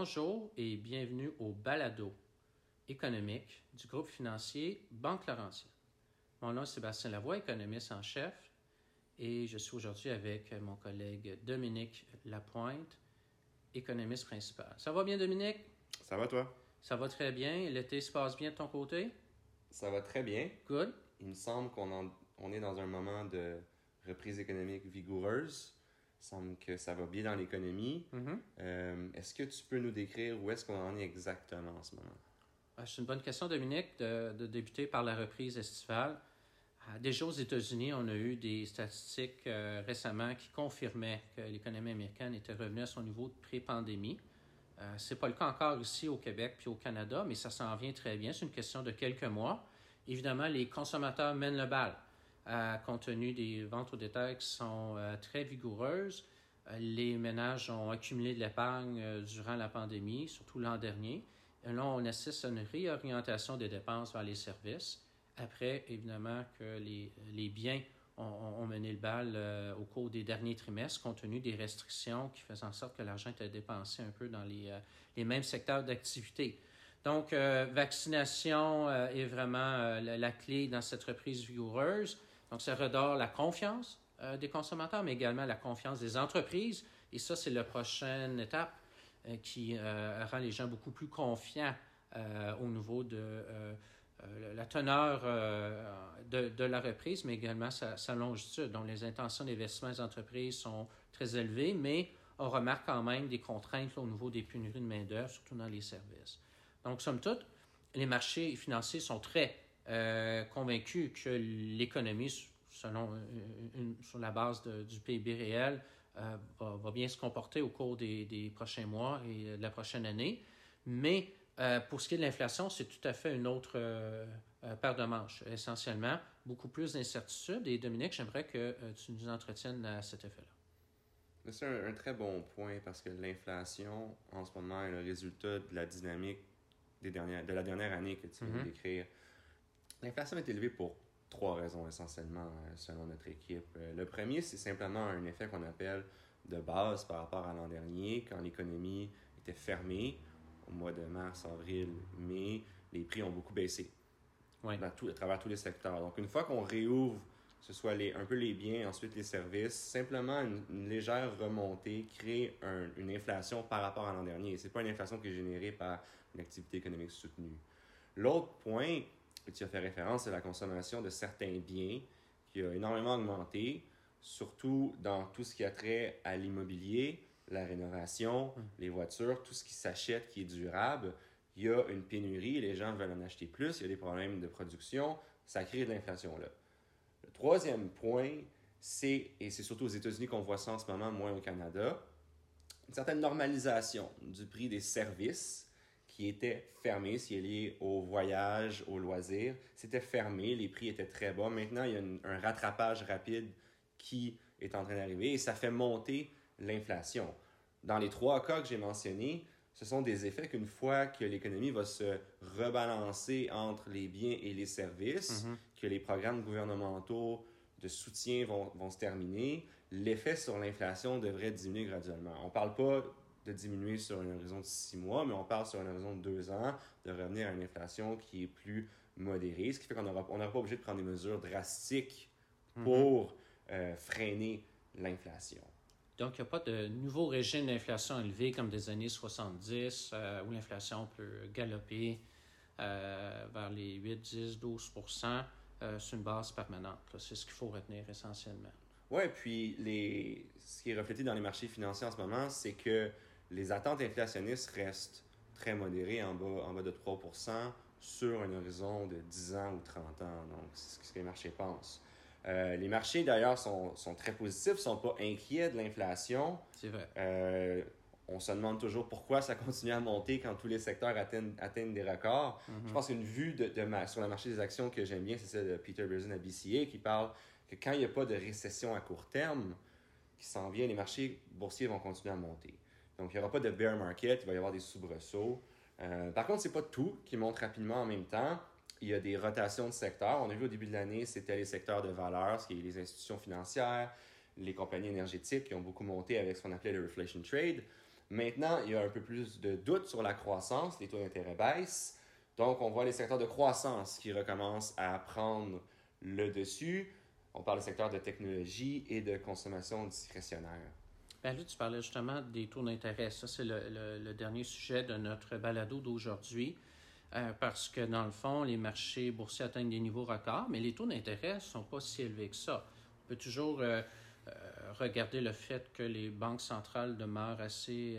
Bonjour et bienvenue au balado économique du groupe financier Banque Laurentienne. Mon nom est Sébastien Lavoie, économiste en chef, et je suis aujourd'hui avec mon collègue Dominique Lapointe, économiste principal. Ça va bien, Dominique? Ça va, toi? Ça va très bien. L'été se passe bien de ton côté? Ça va très bien. Good. Il me semble qu'on on est dans un moment de reprise économique vigoureuse. Il semble que ça va bien dans l'économie. Mhm. Euh, est-ce que tu peux nous décrire où est-ce qu'on en est exactement en ce moment? Ah, C'est une bonne question, Dominique, de, de débuter par la reprise estivale. Ah, Déjà aux États-Unis, on a eu des statistiques euh, récemment qui confirmaient que l'économie américaine était revenue à son niveau de pré-pandémie. Euh, Ce n'est pas le cas encore ici au Québec puis au Canada, mais ça s'en vient très bien. C'est une question de quelques mois. Évidemment, les consommateurs mènent le bal. Euh, compte tenu des ventes au détail qui sont euh, très vigoureuses, les ménages ont accumulé de l'épargne euh, durant la pandémie, surtout l'an dernier. Et là, on assiste à une réorientation des dépenses vers les services. Après, évidemment, que les, les biens ont, mené le bal au cours des derniers trimestres, compte tenu des restrictions qui faisaient en sorte que l'argent était dépensé un peu dans les, les mêmes secteurs d'activité. Donc, vaccination est vraiment la clé dans cette reprise vigoureuse. Donc, ça redore la confiance euh, des consommateurs, mais également la confiance des entreprises. Et ça, c'est la prochaine étape euh, qui euh, rend les gens beaucoup plus confiants au niveau de la teneur de, la reprise, mais également sa, sa longitude. Donc, les intentions d'investissement des entreprises sont très élevées, mais on remarque quand même des contraintes au niveau des pénuries de main-d'œuvre, surtout dans les services. Donc, somme toute, les marchés financiers sont très euh, convaincus que l'économie, selon euh, une- sur la base de- du PIB réel, euh, va, va bien se comporter au cours des, des prochains mois et de la prochaine année. Mais euh, pour ce qui est de l'inflation, c'est tout à fait une autre euh, paire de manches, essentiellement. Beaucoup plus d'incertitudes. Et Dominique, j'aimerais que tu nous entretiennes à cet effet-là. C'est un, un très bon point parce que l'inflation, en ce moment, est le résultat de la dynamique des dernières, de la dernière année que tu viens Mhm. de décrire. L'inflation est élevée pour trois raisons essentiellement, euh, selon notre équipe. Euh, Le premier, c'est simplement un effet qu'on appelle de base par rapport à l'an dernier, quand l'économie était fermée au mois de mars, avril, mai, les prix ont beaucoup baissé Oui. dans tout, à travers tous les secteurs. Donc, une fois qu'on réouvre, que ce soit les, un peu les biens, ensuite les services, simplement une, une légère remontée crée un- une inflation par rapport à l'an dernier. Ce n'est pas une inflation qui est générée par une activité économique soutenue. L'autre point tu as fait référence, c'est la consommation de certains biens qui a énormément augmenté, surtout dans tout ce qui a trait à l'immobilier, la rénovation, les voitures, tout ce qui s'achète qui est durable. Il y a une pénurie, les gens veulent en acheter plus, il y a des problèmes de production, ça crée de l'inflation là. Le troisième point, c'est, et c'est surtout aux États-Unis qu'on voit ça en ce moment, moins au Canada, une certaine normalisation du prix des services qui étaient fermés, ce qui est lié au voyage, au loisir. C'était fermé, les prix étaient très bas. Maintenant, il y a une- un rattrapage rapide qui est en train d'arriver et ça fait monter l'inflation. Dans les trois cas que j'ai mentionnés, ce sont des effets qu'une fois que l'économie va se rebalancer entre les biens et les services, que les programmes gouvernementaux de soutien vont, vont se terminer, l'effet sur l'inflation devrait diminuer graduellement. On ne parle pas de diminuer sur un horizon de six mois, mais on parle sur un horizon de deux ans de revenir à une inflation qui est plus modérée, ce qui fait qu'on n'aura on pas obligé de prendre des mesures drastiques pour euh, freiner l'inflation. Donc, il n'y a pas de nouveau régime d'inflation élevé comme des années 70 euh, où l'inflation peut galoper euh, vers les 8, 10, 12% euh, sur une base permanente. C'est ce qu'il faut retenir essentiellement. Ouais, puis les... ce qui est reflété dans les marchés financiers en ce moment, c'est que les attentes inflationnistes restent très modérées, en bas, en bas de 3% sur un horizon de 10 ans ou 30 ans. Donc, c'est ce que les marchés pensent. Euh, les marchés, d'ailleurs, sont, sont très positifs, ne sont pas inquiets de l'inflation. C'est vrai. Euh, on se demande toujours pourquoi ça continue à monter quand tous les secteurs atteignent, atteignent des records. Je pense qu'une vue de, de ma- sur le marché des actions que j'aime bien, c'est celle de Peter Berzin à BCA qui parle que quand il n'y a pas de récession à court terme qui s'en vient, les marchés boursiers vont continuer à monter. Donc, il n'y aura pas de bear market, il va y avoir des soubresauts. Euh, par contre, c'est pas tout qui monte rapidement en même temps. Il y a des rotations de secteurs. On a vu au début de l'année, c'était les secteurs de valeur, ce qui est les institutions financières, les compagnies énergétiques qui ont beaucoup monté avec ce qu'on appelait le reflation trade. Maintenant, il y a un peu plus de doute sur la croissance, les taux d'intérêt baissent. Donc, on voit les secteurs de croissance qui recommencent à prendre le dessus. On parle des secteurs de technologie et de consommation discrétionnaire. Ben là, tu parlais justement des taux d'intérêt. Ça, c'est le, dernier sujet de notre balado d'aujourd'hui. Euh, parce que dans le fond, les marchés boursiers atteignent des niveaux records, mais les taux d'intérêt ne sont pas si élevés que ça. On peut toujours euh, euh, regarder le fait que les banques centrales demeurent assez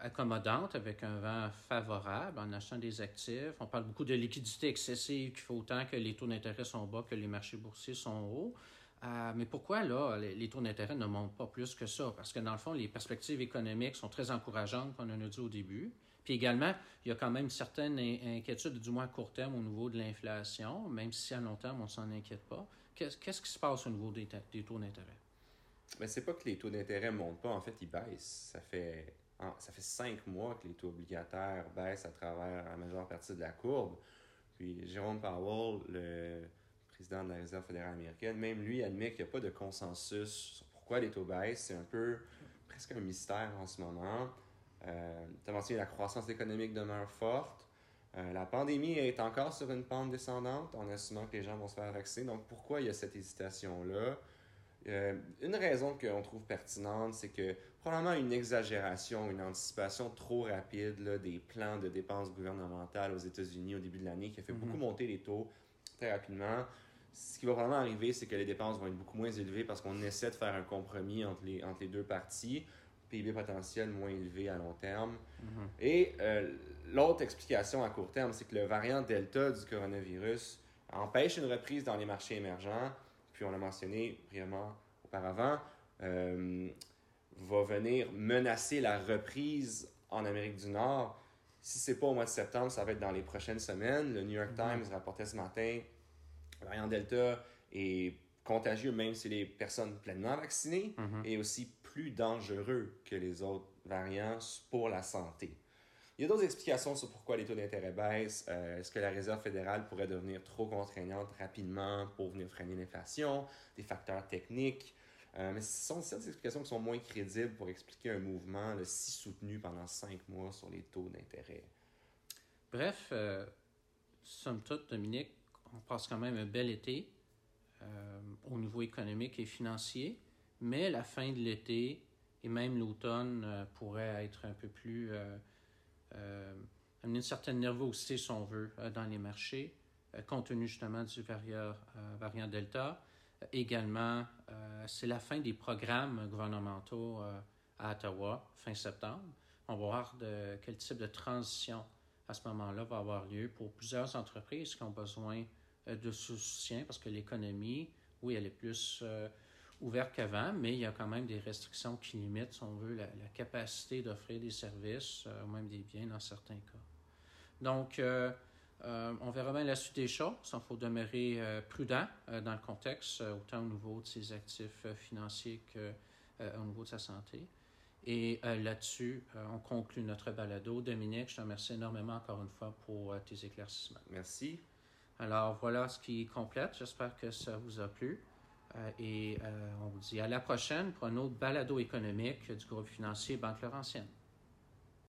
accommodantes avec un vent favorable en achetant des actifs. On parle beaucoup de liquidité excessive qui fait autant que les taux d'intérêt sont bas que les marchés boursiers sont hauts. Mais pourquoi là, les, taux d'intérêt ne montent pas plus que ça? Parce que dans le fond, les perspectives économiques sont très encourageantes, comme on en a dit au début. Puis également, il y a quand même certaines inquiétudes, du moins à court terme, au niveau de l'inflation, même si à long terme, on ne s'en inquiète pas. Qu'est-ce qui se passe au niveau des, taux d'intérêt? Mais c'est pas que les taux d'intérêt ne montent pas, en fait, ils baissent. Ça fait, ça fait cinq mois que les taux obligataires baissent à travers la majeure partie de la courbe. Puis Jérôme Powell, le président de la Réserve fédérale américaine, même lui admet qu'il n'y a pas de consensus sur pourquoi les taux baissent. C'est un peu presque un mystère en ce moment. Euh, tu as mentionné la croissance économique demeure forte. Euh, la pandémie est encore sur une pente descendante en assumant que les gens vont se faire vacciner. Donc, pourquoi il y a cette hésitation-là? Euh, une raison qu'on trouve pertinente, c'est que probablement une exagération, une anticipation trop rapide des plans de dépenses gouvernementales aux États-Unis au début de l'année qui a fait beaucoup mhm. monter les taux très rapidement. Ce qui va vraiment arriver, c'est que les dépenses vont être beaucoup moins élevées parce qu'on essaie de faire un compromis entre les, entre les deux parties. PIB potentiel moins élevé à long terme. Mhm. Et euh, l'autre explication à court terme, c'est que le variant Delta du coronavirus empêche une reprise dans les marchés émergents, puis on l'a mentionné brièvement auparavant, euh, va venir menacer la reprise en Amérique du Nord. Si c'est pas au mois de septembre, ça va être dans les prochaines semaines. Le New York mhm. Times rapportait ce matin, le variant Delta est contagieux même si les personnes pleinement vaccinées mhm. et aussi plus dangereux que les autres variants pour la santé. Il y a d'autres explications sur pourquoi les taux d'intérêt baissent. Euh, est-ce que la Réserve fédérale pourrait devenir trop contraignante rapidement pour venir freiner l'inflation? Des facteurs techniques. Euh, mais ce sont certaines explications qui sont moins crédibles pour expliquer un mouvement si soutenu pendant cinq mois sur les taux d'intérêt. Bref, euh, somme toute, Dominique, on passe quand même un bel été au niveau économique et financier mais la fin de l'été et même l'automne euh, pourrait être un peu plus. Euh, euh, amener une certaine nervosité, si on veut, dans les marchés, compte tenu justement du variant, variant Delta. Également, c'est la fin des programmes gouvernementaux à Ottawa, fin septembre. On va voir de quel type de transition à ce moment-là va avoir lieu pour plusieurs entreprises qui ont besoin de soutien parce que l'économie, oui, elle est plus ouvert qu'avant, mais il y a quand même des restrictions qui limitent, si on veut, la, capacité d'offrir des services euh, même des biens dans certains cas. Donc, euh, euh, on verra bien la suite des choses. Il faut demeurer prudent dans le contexte, autant au niveau de ses actifs financiers qu'au niveau de sa santé. Et là-dessus, on conclut notre balado. Dominique, je te remercie énormément encore une fois pour tes éclaircissements. Merci. Alors voilà ce qui complète. J'espère que ça vous a plu. Euh, et euh, on vous dit à la prochaine pour un autre balado économique du groupe financier Banque Laurentienne.